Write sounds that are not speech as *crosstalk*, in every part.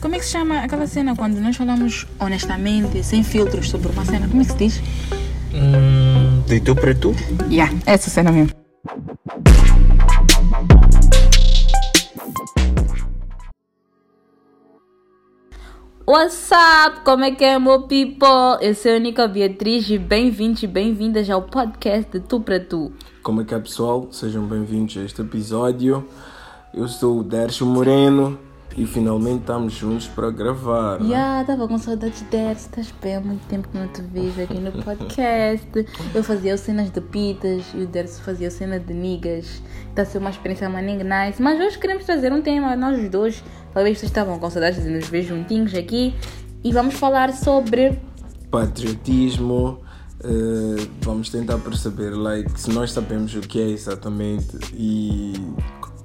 Como é que se chama aquela cena quando nós falamos honestamente, sem filtros sobre uma cena? Como é que se diz? Hum, de tu para tu? Yeah, essa cena mesmo. What's up? Como é que é, meu people? Eu sou a Nica Beatriz e bem-vindos e bem-vindas ao podcast de Tu para Tu. Como é que é, pessoal? Sejam bem-vindos a este episódio. Eu sou o Dércio Moreno e finalmente estamos juntos para gravar. né? Yeah, tava com saudades dessa. Estás bem há muito tempo que não te vejo aqui no podcast. Eu fazia as cenas de pitas e o Derso fazia a cena de niggas. Está a ser uma experiência maning nice. Mas hoje queremos trazer um tema, nós os dois. Talvez vocês estavam com saudades de nos ver juntinhos aqui. E vamos falar sobre. Patriotismo. eh, vamos tentar perceber like, se nós sabemos o que é exatamente e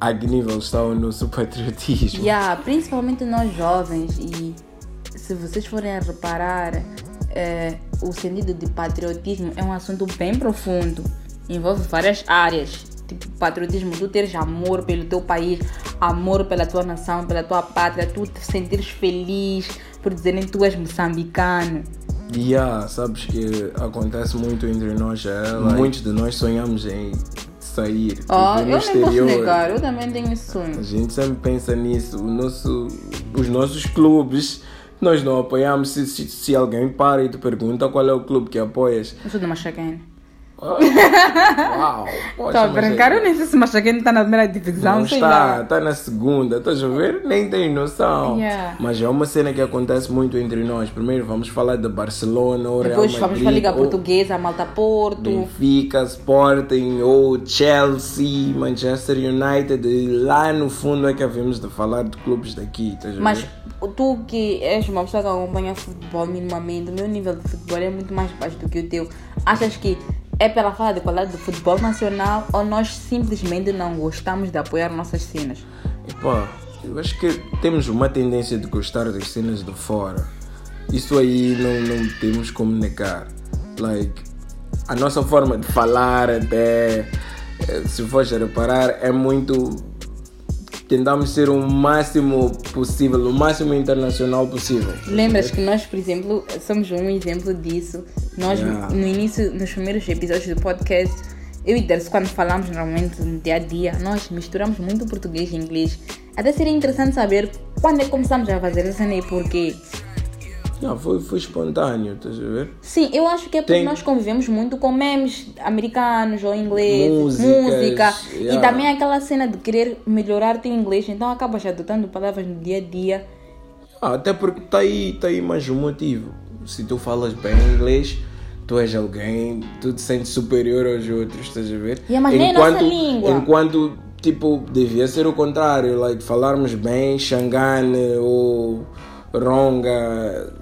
a que nível está o nosso patriotismo. Yeah, principalmente nós jovens. E se vocês forem a reparar, eh, o sentido de patriotismo é um assunto bem profundo. Envolve várias áreas. Tipo, patriotismo, tu teres amor pelo teu país, amor pela tua nação, pela tua pátria, tu te sentires feliz por dizerem que tu és moçambicano. Yeah, sabes que acontece muito entre nós. É, like, muitos de nós sonhamos em sair Oh, eu nem posso exterior. negar, eu também tenho esse A sonho. gente sempre pensa nisso. O nosso, os nossos clubes, nós não apoiamos. Se, se, se alguém para e te pergunta qual é o clube que apoias. Eu sou de Machacane. *laughs* Uau! Estou a mas brincar, é- eu nem sei se Machacane está na primeira divisão, Não sei está, lá. está na segunda, estás a ver? Nem tem noção. Yeah. Mas é uma cena que acontece muito entre nós. Primeiro vamos falar de Barcelona ou Real Depois vamos Madrid, para a Liga Portuguesa, Malta Porto. Benfica, Sporting ou Chelsea, Manchester United. E lá no fundo é que havemos de falar de clubes daqui, estás a ver? Mas tu que és uma pessoa que acompanha futebol minimamente, o meu nível de futebol é muito mais baixo do que o teu. Achas que é pela falta de qualidade do futebol nacional ou nós simplesmente não gostamos de apoiar nossas cenas? Epá, eu acho que temos uma tendência de gostar das cenas de fora. Isso aí não, não temos como negar. Like, a nossa forma de falar até, eh, se fores a reparar, é muito... Tentamos ser o máximo possível, o máximo internacional possível. Lembras que nós, por exemplo, somos um exemplo disso. Nós, Yeah. no início, nos primeiros episódios do podcast, eu e Derso, quando falamos normalmente no dia a dia, nós misturamos muito português e inglês. Até seria interessante saber quando é que começamos a fazer essa cena e porquê. Não, foi, foi espontâneo, estás a ver? Sim, eu acho que é porque Tem- nós convivemos muito com memes americanos ou inglês, Músicas, música. E yeah. também aquela cena de querer melhorar teu inglês, então acabas adotando palavras no dia a dia. Ah, até porque está aí, tá aí mais um motivo. Se tu falas bem inglês, tu és alguém, tu te sentes superior aos outros, estás a ver? Yeah, nem a nossa língua. Enquanto, tipo, devia ser o contrário, like, falarmos bem Xangane ou Ronga,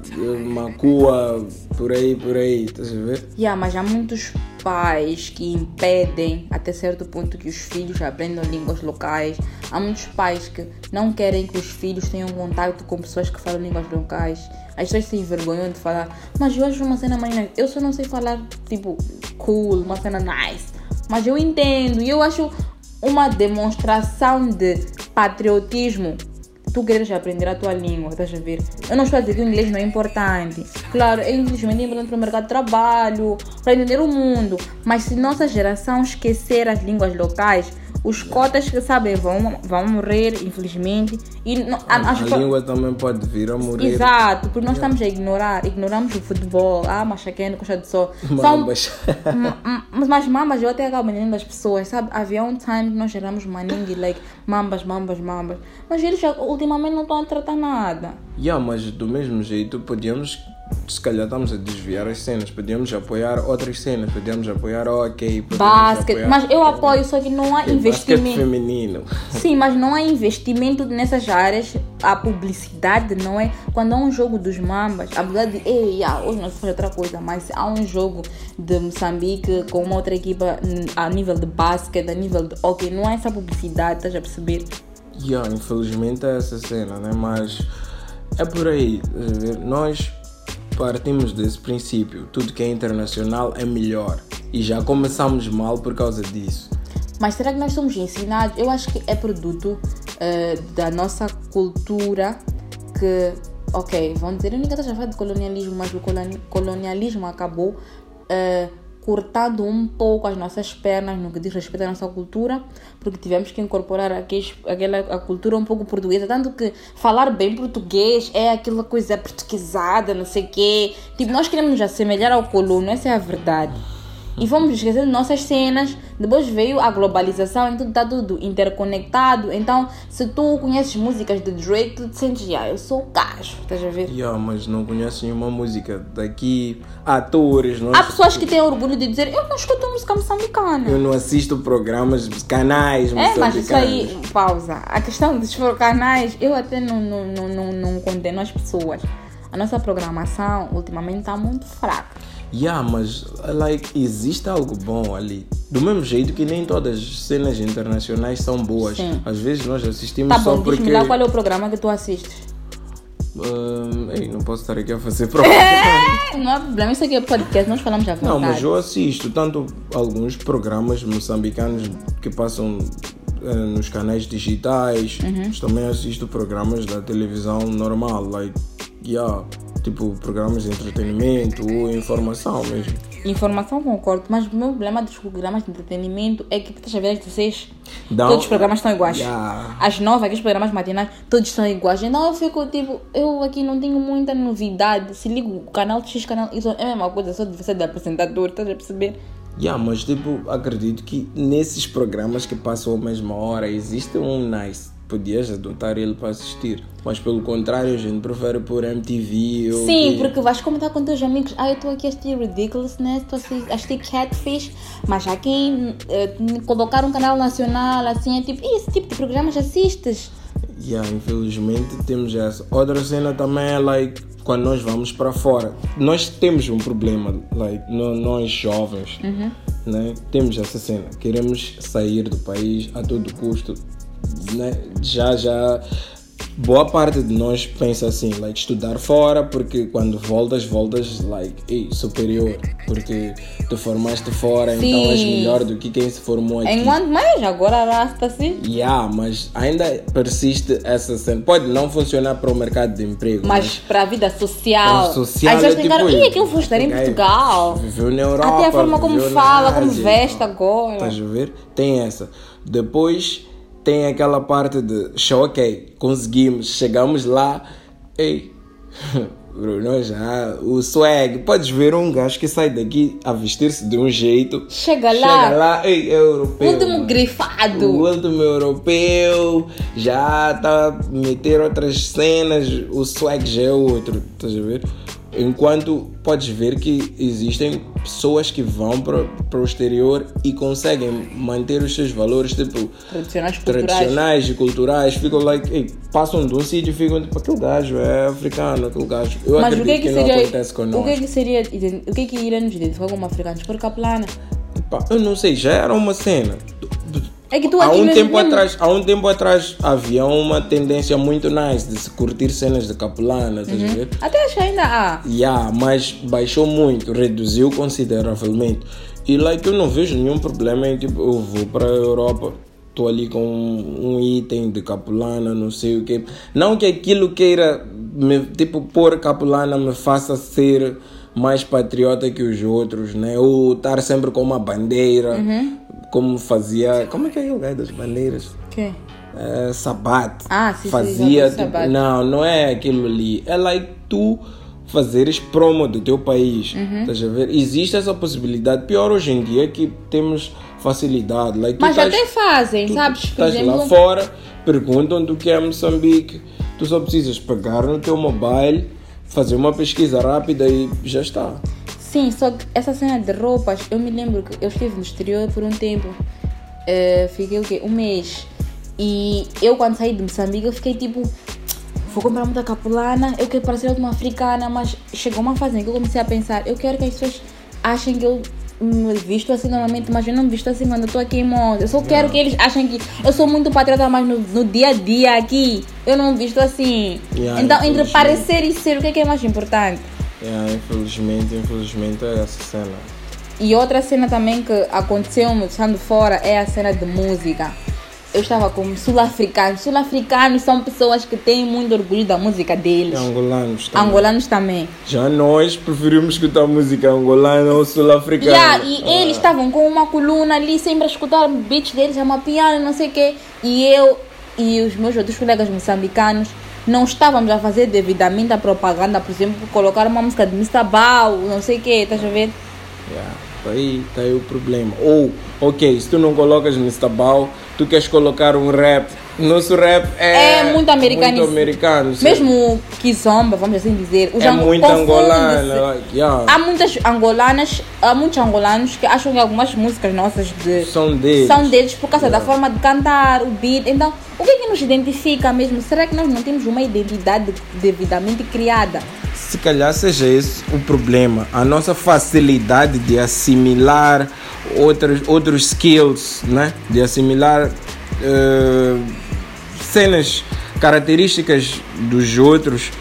Macua, por aí, por aí, estás a ver? Yeah, mas há muitos pais que impedem até certo ponto que os filhos aprendam línguas locais. Há muitos pais que não querem que os filhos tenham contato com pessoas que falam línguas locais. As pessoas se envergonham de falar, mas eu acho uma cena mais. Eu só não sei falar, tipo, cool, uma cena nice. Mas eu entendo e eu acho uma demonstração de patriotismo tu queres aprender a tua língua, estás a ver? Eu não estou a dizer que o inglês não é importante. Claro, é infelizmente importante para o mercado de trabalho, para entender o mundo. Mas se nossa geração esquecer as línguas locais, os cotas que sabem vão, vão morrer, infelizmente. E não- A, a língua também pode vir a morrer. Exato, porque nós estamos a ignorar, ignoramos o futebol, ah, machaqueno, coxa de sol. *laughs* São, Mambas. M- mas *laughs* mambas eu até acabo entendendo das pessoas, sabe? Havia um time que nós geramos maningue, like mambas, mambas, mambas. Mas eles ultimamente não estão a tratar nada. Yeah, mas do mesmo jeito podíamos, se calhar estamos a desviar as cenas, podíamos apoiar outras cenas, podíamos apoiar o hockey, podíamos Basquete, apoiar- mas eu apoio, só que não há Basquete investimento. feminino. Sim, mas não há investimento nessas áreas. A publicidade não é. Quando há um jogo dos mambas, apesar de, ei, ah, hoje nós fazemos outra coisa, mas há um jogo de Moçambique com uma outra equipa hum, a nível de basquete, a nível de hockey, não há essa publicidade, estás a perceber? Yeah, infelizmente é essa cena, né? Mas é por aí? Nós partimos desse princípio, tudo que é internacional é melhor. E já começamos mal por causa disso. Mas será que nós somos ensinados? Eu acho que é produto eh, da nossa cultura que, ok, vão dizer, eu ninguém está a falar de colonialismo, mas o coloni- colonialismo acabou eh, cortando um pouco as nossas pernas no que diz respeito à nossa cultura, porque tivemos que incorporar aqueles, aquela a cultura um pouco portuguesa, tanto que falar bem português é aquela coisa portuguesada, não sei o quê. Tipo, nós queremos nos assemelhar ao colono, essa é a verdade. E vamos esquecer de nossas cenas. Depois veio a globalização, então está tudo interconectado. Então, se tu conheces músicas de Drake, tu te sentes, ah, eu sou o gajo, estás a ver? Yeah, mas não conheço nenhuma música daqui. Atores, não Há pessoas que têm orgulho de dizer, eu não escuto música moçambicana. Eu não assisto programas, canais, É, mas isso aí, moçambicanos. pausa. A questão dos *laughs* canais, eu até não, não, não, não, não condeno as pessoas. A nossa programação ultimamente está muito fraca. Yeah, mas like, existe algo bom ali. Do mesmo jeito que nem todas as cenas internacionais são boas. Sim. Às vezes nós assistimos Tá só bom, porque. lá qual é o programa que tu assistes. Hum, ei, não posso estar aqui a fazer *laughs* propaganda. É, não há problema, isso aqui é podcast, nós falamos vontade. Não, mas eu assisto tanto alguns programas moçambicanos que passam eh, nos canais digitais, Uhum. mas também assisto programas da televisão normal, like, yeah, tipo programas de entretenimento ou informação mesmo. Informação concordo, mas o meu problema dos programas de entretenimento é que tu estás a ver as 16, Dá todos os programas estão iguais. Yeah. As nove, aqueles programas matinais, todos são iguais. Então eu fico tipo, eu aqui não tenho muita novidade. Se ligo o canal X, canal Y, é a mesma coisa, só de você de apresentador, estás a perceber? Yeah, mas tipo, acredito que nesses programas que passam a mesma hora existe um nice. Podias adotar ele para assistir. Mas pelo contrário, a gente prefere por MTV ou. Sim, que- porque vais comentar com teus amigos, ah, eu estou aqui a assistir Ridiculousness, estou a assistir- Catfish, mas já quem eh, colocar um canal nacional assim é tipo, "Ih, esse tipo de programas assistes? Yeah, infelizmente temos essa. Outra cena também é like quando nós vamos para fora. Nós temos um problema, like no- nós jovens, né? Temos essa cena. Queremos sair do país a todo custo, né? Já já boa parte de nós pensa assim, like estudar fora porque quando voltas voltas like ei, superior, porque te formaste fora, então és Sim. melhor do que quem se formou aqui. Enquanto mais, agora rasta assim. Yeah, mas ainda persiste essa cena. Pode não funcionar para o mercado de emprego, Mas para a vida social, para social as pessoas é cara, tipo, ih, aquilo foi estar em Portugal. Viveu na Europa. Até a forma como fala, como veste agora. Estás a ver? Tem essa. Depois tem aquela parte de show, ok, conseguimos, chegamos lá, ei, *laughs* Bruno, já, o swag, podes ver um gajo que sai daqui a vestir-se de um jeito, Chega lá, chega lá, ei, é europeu. último grifado. O último europeu já está a meter outras cenas, o swag já é outro, estás a ver? Enquanto podes ver que existem pessoas que vão para, para o exterior e conseguem manter os seus valores tipo Tradicionais culturais. tradicionais e culturais, ficam like, ei, passam de um sítio e ficam tipo, aquele gajo é africano, aquele gajo. Eu Mas o que é que não seria. acontece O connosco. que é que seria. O que é que iria nos identificar como africanos? Por caplana. Pá, eu não sei, já era uma cena. É que tu há um mesmo- tempo atrás há um tempo atrás havia uma tendência muito nice de se curtir cenas de capulana estás a ver Até acho que ainda há. yeah, mas baixou muito reduziu consideravelmente. E like eu não vejo nenhum problema em tipo eu vou para a Europa estou ali com um, um item de capulana não sei o que não que aquilo queira me, tipo pôr capulana me faça ser mais patriota que os outros né? Ou estar sempre com uma bandeira. Uhum. Como fazia. Como é que é aquele gajo das bandeiras? Que? É, Sabat. Ah, sim, sim, Fazia. vi tipo, não, não é aquilo ali. É like tu fazeres promo do teu país. Uhum. Estás a ver? Existe essa possibilidade. Pior hoje em dia que temos facilidade. Like, Mas até fazem, tu sabes? Estás lá fora, perguntam-te o que é Moçambique. Tu só precisas pegar no teu mobile, fazer uma pesquisa rápida e já está. Sim, só que essa cena de roupas, eu me lembro que eu estive no exterior por um tempo. Eh, fiquei o quê? Um mês. E eu quando saí de Moçambique eu fiquei tipo. Vou comprar muita capulana, eu quero parecer uma africana, mas chegou uma fase em que eu comecei a pensar, eu quero que as pessoas achem que eu me visto assim normalmente, mas eu não me visto assim quando eu tô aqui em moda. Eu só quero que eles achem que eu sou muito patriota, mas no, no dia a dia aqui eu não me visto assim. Yeah, então, entre infelizmente. parecer e ser, o que é que é mais importante? É, infelizmente, infelizmente é essa cena. E outra cena também que aconteceu me estando fora é a cena de música. eu estava como sul-africanos. Sul-africanos são pessoas que têm muito orgulho da música deles. Angolanos também. Angolanos também. Já nós preferimos escutar música angolana ou sul-africana. Yeah, e Ah. eles estavam com uma coluna ali, sempre a escutar beats deles, a piano, não sei o quê. E eu e os meus outros colegas moçambicanos não estávamos a fazer devidamente a propaganda, por exemplo, colocar uma música de Mr. Bao, não sei o quê, estás a ver? Yeah, aí, tá aí o problema. Ou, ok, se tu não colocas Mr. Bao, tu queres colocar um rap. Nosso rap é, É muito americano. Muito americano sim. Mesmo Kizomba, vamos assim dizer. É muito angolano. yeah. Há muitas angolanas, há muitos angolanos que acham que algumas músicas nossas de São deles. são deles por causa da forma de cantar, o beat. Então, o que é que nos identifica mesmo? Será que nós não temos uma identidade devidamente criada? Se calhar seja esse o problema. A nossa facilidade de assimilar outros, outros skills, né? De assimilar eh, cenas, características dos outros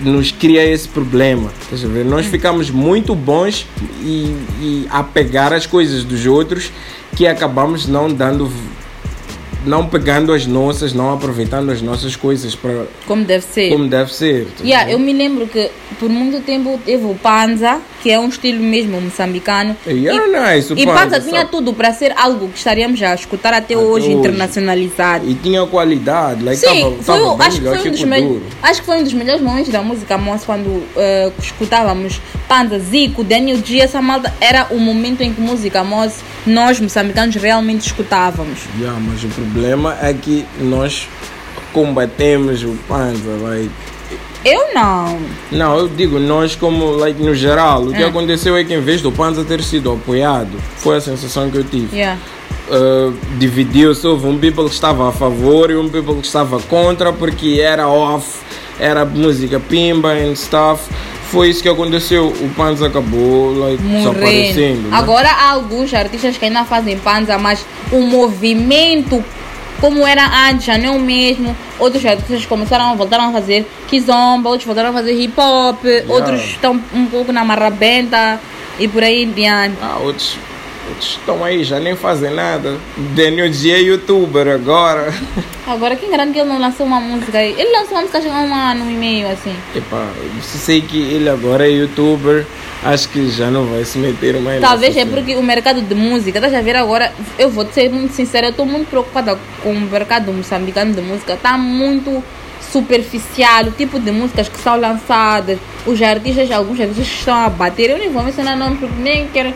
nos cria esse problema. Ver? Nós ficamos muito bons e, e a pegar as coisas dos outros que acabamos não dando não pegando as nossas, não aproveitando as nossas coisas para Como deve ser. como deve ser. tá Yeah, eu me lembro que por muito tempo teve o Panza, que é um estilo mesmo moçambicano. Yeah, nice, o e Panza, Panza tinha sabe? tudo para ser algo que estaríamos a escutar até, hoje, hoje. internacionalizado. E tinha qualidade, like, Sim, tava, foi, tava acho, que foi um dos me- acho que foi um dos melhores momentos da música moça quando eh, escutávamos Panza, Zico, Daniel G, essa malta era o momento em que música moça nós moçambicanos realmente escutávamos. Yeah, mas o problema é que nós combatemos o Panza, like, Eu não. Não, eu digo nós como, like, no geral. O que Ah. aconteceu é que em vez do Panza ter sido apoiado, foi a sensação que eu tive. Yeah. Uh, dividiu-se, houve um people que estava a favor e um people que estava contra porque era off, era música pimba and stuff. Foi isso que aconteceu. O Panza acabou like, desaparecendo. né? Agora há alguns artistas que ainda fazem panza, mas o movimento como era antes já não é o mesmo. Outros artistas começaram, voltaram a fazer kizomba, outros voltaram a fazer hip hop, outros estão um pouco na marrabenta e por aí em diante. Ah, outros estão aí, já nem fazem nada. Daniel G é youtuber agora. *laughs* Agora, quem garante que ele não lançou uma música aí? Ele lançou uma música há um ano e meio, assim. Epá, se sei que ele agora é youtuber, acho que já não vai se meter mais Talvez é porque o mercado de música, estás a ver agora, eu vou ser muito sincera, eu estou muito preocupada com o mercado moçambicano de música, está muito superficial, o tipo de músicas que são lançadas, os artistas, alguns artistas que estão a bater, eu nem vou mencionar nome porque nem quero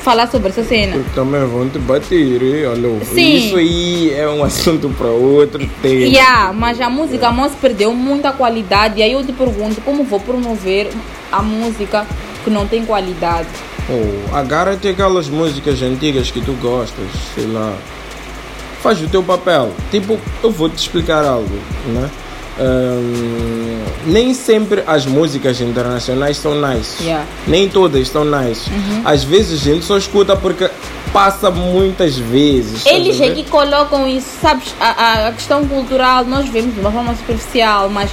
falar sobre essa cena. Porque também vão te bater, alô. Sim. Isso aí é um assunto para outro tempo. Yeah, mas a música moça perdeu muita qualidade e aí eu te pergunto como vou promover a música que não tem qualidade. Oh, agarra-te aquelas músicas antigas que tu gostas, sei lá. Faz o teu papel. Tipo, eu vou te explicar algo, né? Ahn, nem sempre as músicas internacionais são nice. Yeah. Nem todas são nice. Às vezes a gente só escuta porque passa muitas vezes. estás Eles aqui colocam isso, sabes, a- a questão cultural nós vemos de uma forma superficial, mas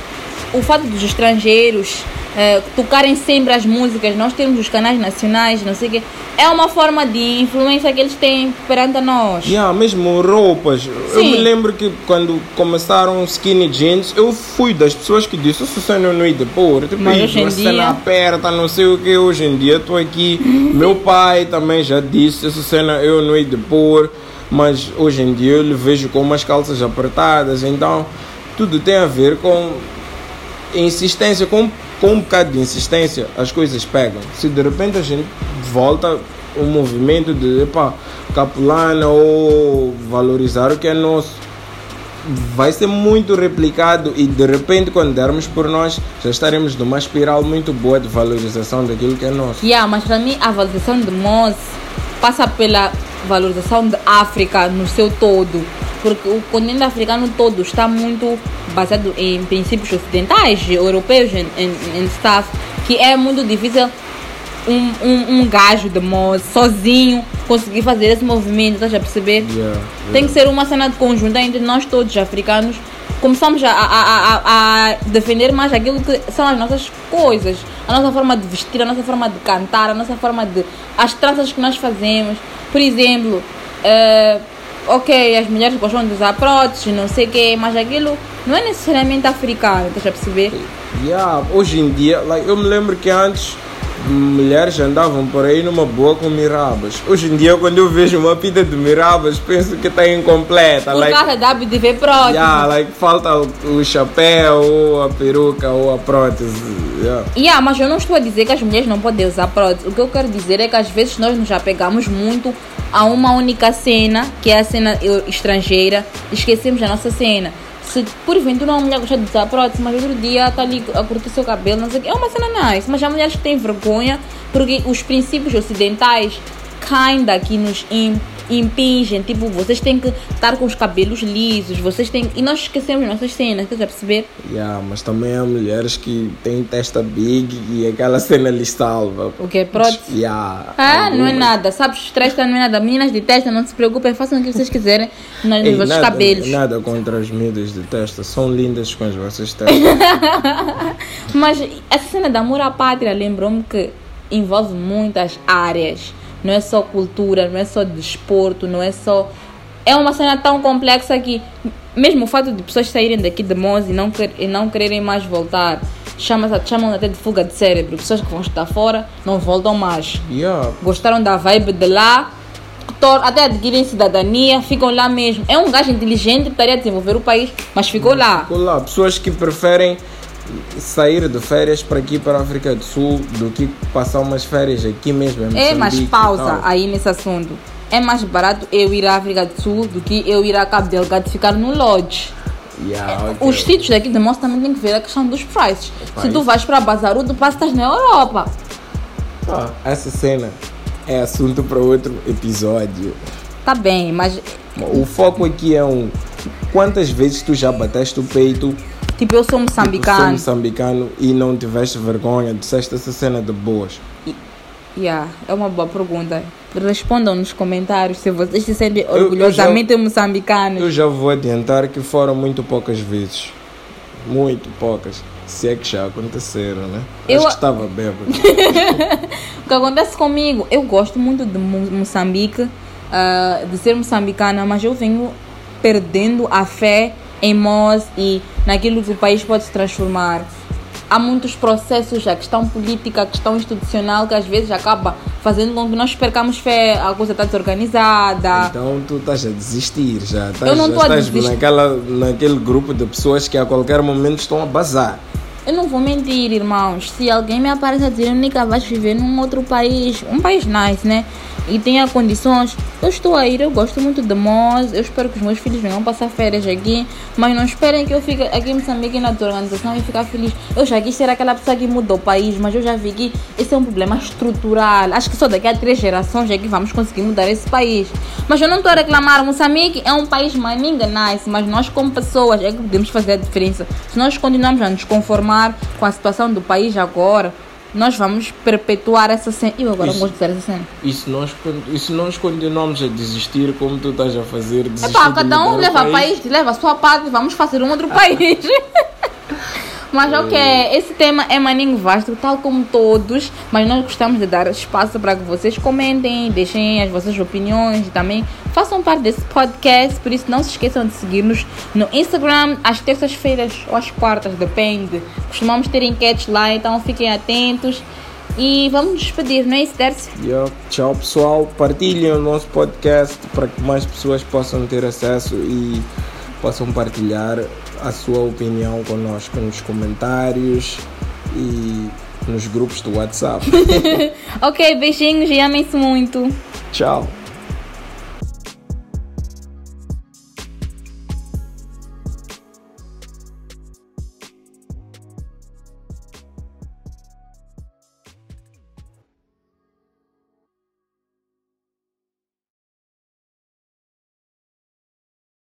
o fato dos estrangeiros eh, tocarem sempre as músicas, nós temos os canais nacionais, não sei o quê, é uma forma de influência que eles têm perante nós. Yeah, mesmo roupas. Eu Sim. me lembro que quando começaram skinny jeans, eu fui das pessoas que disse, cena eu não ia de pôr. Tipo, Mas isso, hoje em uma cena dia- aperta, não sei o que. Hoje em dia estou aqui. Meu pai também já disse, essa cena eu não ia de pôr. Mas hoje em dia eu lhe vejo com umas calças apertadas. Então, tudo tem a ver com insistência, com, com um bocado de insistência, as coisas pegam. Se de repente a gente volta o movimento de epá, capulana ou valorizar o que é nosso, vai ser muito replicado e de repente quando dermos por nós já estaremos numa espiral muito boa de valorização daquilo que é nosso. Yeah, mas para mim a valorização de Moz passa pela valorização da África no seu todo. Porque o continente africano todo está muito baseado em princípios ocidentais, europeus e em stuff, que é muito difícil um, um, um gajo de Moz sozinho conseguir fazer esse movimento, estás a perceber? Yeah, Tem que ser uma cena de conjunto entre nós todos, africanos. Começamos a, a, a, a- defender mais aquilo que são as nossas coisas, a nossa forma de vestir, a nossa forma de cantar, a nossa forma de. as tranças que nós fazemos. Por exemplo, eh, ok, as mulheres gostam de usar próteses, não sei o quê, mas aquilo não é necessariamente africano, estás a perceber? Yeah, hoje em dia, like, eu me lembro que antes mulheres andavam por aí numa boa com mirabas. Hoje em dia, quando eu vejo uma pita de mirabas, penso que está incompleta. Por like, causa da de ver prótese. yeah, like, falta o, o chapéu, ou a peruca, ou a prótese. Yeah. Yeah, mas eu não estou a dizer que as mulheres não podem usar prótese. O que eu quero dizer é que às vezes nós nos apegamos muito a uma única cena, que é a cena estrangeira, esquecemos a nossa cena. Se porventura uma mulher gosta de usar prótese, mas outro dia está ali a curtir seu cabelo, não sei o que, é uma cena nice. Mas há mulheres que têm vergonha porque os princípios ocidentais caem daqui nos im- impingem. Tipo, vocês têm que estar com os cabelos lisos, vocês têm. E nós esquecemos nossas cenas, estás a perceber? Yeah, mas também há mulheres que têm testa big e aquela cena lhe salva. O que é prótese? Yeah, Ah, não é algumas. nada. Sabes, testa não é nada. Meninas de testa, não se preocupem, façam o que vocês quiserem nos Ei, vossos nada, cabelos. Nada contra as miúdas de testa, são lindas com as vossas testas. *laughs* Mas essa cena de amor à pátria lembrou-me que envolve muitas áreas. Não é só cultura, não é só desporto, não é só. É uma cena tão complexa que, mesmo o fato de pessoas saírem daqui de Mons e não, quer- e não quererem mais voltar, chama chamam até de fuga de cérebro. Pessoas que vão estar fora não voltam mais. yeah, gostaram da vibe de lá, até adquirem cidadania, ficam lá mesmo. É um gajo inteligente que estaria a desenvolver o país, mas ficou lá. Ficou lá, pessoas que preferem sair de férias para aqui para a África do Sul do que passar umas férias aqui mesmo É, mas pausa aí nesse assunto. É mais barato eu ir à África do Sul do que eu ir a Cabo Delgado ficar no lodge. Yeah, ok. Os sítios daqui de Moça também tem que ver a questão dos prices. Se tu vais para Bazaru, tu passas na Europa. Ah, essa cena é assunto para outro episódio. Tá bem, mas O foco aqui é um quantas vezes tu já bateste o peito tipo, eu sou Tipo, sou moçambicano. moçambicano e não tiveste vergonha, disseste essa cena de boas. Yeah, é uma boa pergunta. Respondam nos comentários se vocês se sentem eu já- orgulhosamente moçambicanos. Eu já vou adiantar que foram muito poucas vezes. Muito poucas. Se é que já aconteceram, né? Eu- Acho que estava bêbado. *laughs* O que acontece comigo, eu gosto muito de Mo- Moçambique, ah, de ser moçambicana, mas eu venho perdendo a fé em nós e naquilo que o país pode se transformar. Há muitos processos, a questão política, a questão institucional, que às vezes acaba fazendo com que nós percamos fé, a coisa está desorganizada. Então tu estás a desistir já. Estás, Eu não tô a desistir. naquela, naquele grupo de pessoas que a qualquer momento estão a bazar. Eu não vou mentir, irmãos. Se alguém me aparece a dizer, Nica, vais viver num outro país, um país nice, né? E tenha condições, eu estou a ir, eu gosto muito de Moz, eu espero que os meus filhos venham passar férias aqui, mas não esperem que eu fique aqui em Moçambique na desorganização e ficar feliz. Eu já quis ser aquela pessoa que muda o país, mas eu já vi que esse é um problema estrutural. Acho que só daqui a três gerações é que vamos conseguir mudar esse país. Mas eu não estou a reclamar, Moçambique é um país maninga nice, mas nós como pessoas é que podemos fazer a diferença. Se nós continuarmos a nos conformar com a situação do país agora, nós vamos perpetuar essa cena. Eu agora Isso. não gosto de dizer essa cena. E se nós, e se nós continuamos a desistir como tu estás a fazer, desistir Epá, cada um leva a país, leva a sua parte, vamos fazer um outro *laughs* país. *laughs* Mas ok, esse tema é maninho vasto, tal como todos, mas nós gostamos de dar espaço para que vocês comentem, deixem as vossas opiniões e também façam parte desse podcast, por isso não se esqueçam de seguir-nos no Instagram às terças-feiras ou às quartas, depende. Costumamos ter enquetes lá, então fiquem atentos e vamos nos despedir, não é isso, Dercy? Yeah. Tchau pessoal, partilhem o nosso podcast para que mais pessoas possam ter acesso e possam partilhar a sua opinião conosco nos comentários e nos grupos do WhatsApp. *laughs* Ok, beijinhos e amem-se muito. Tchau.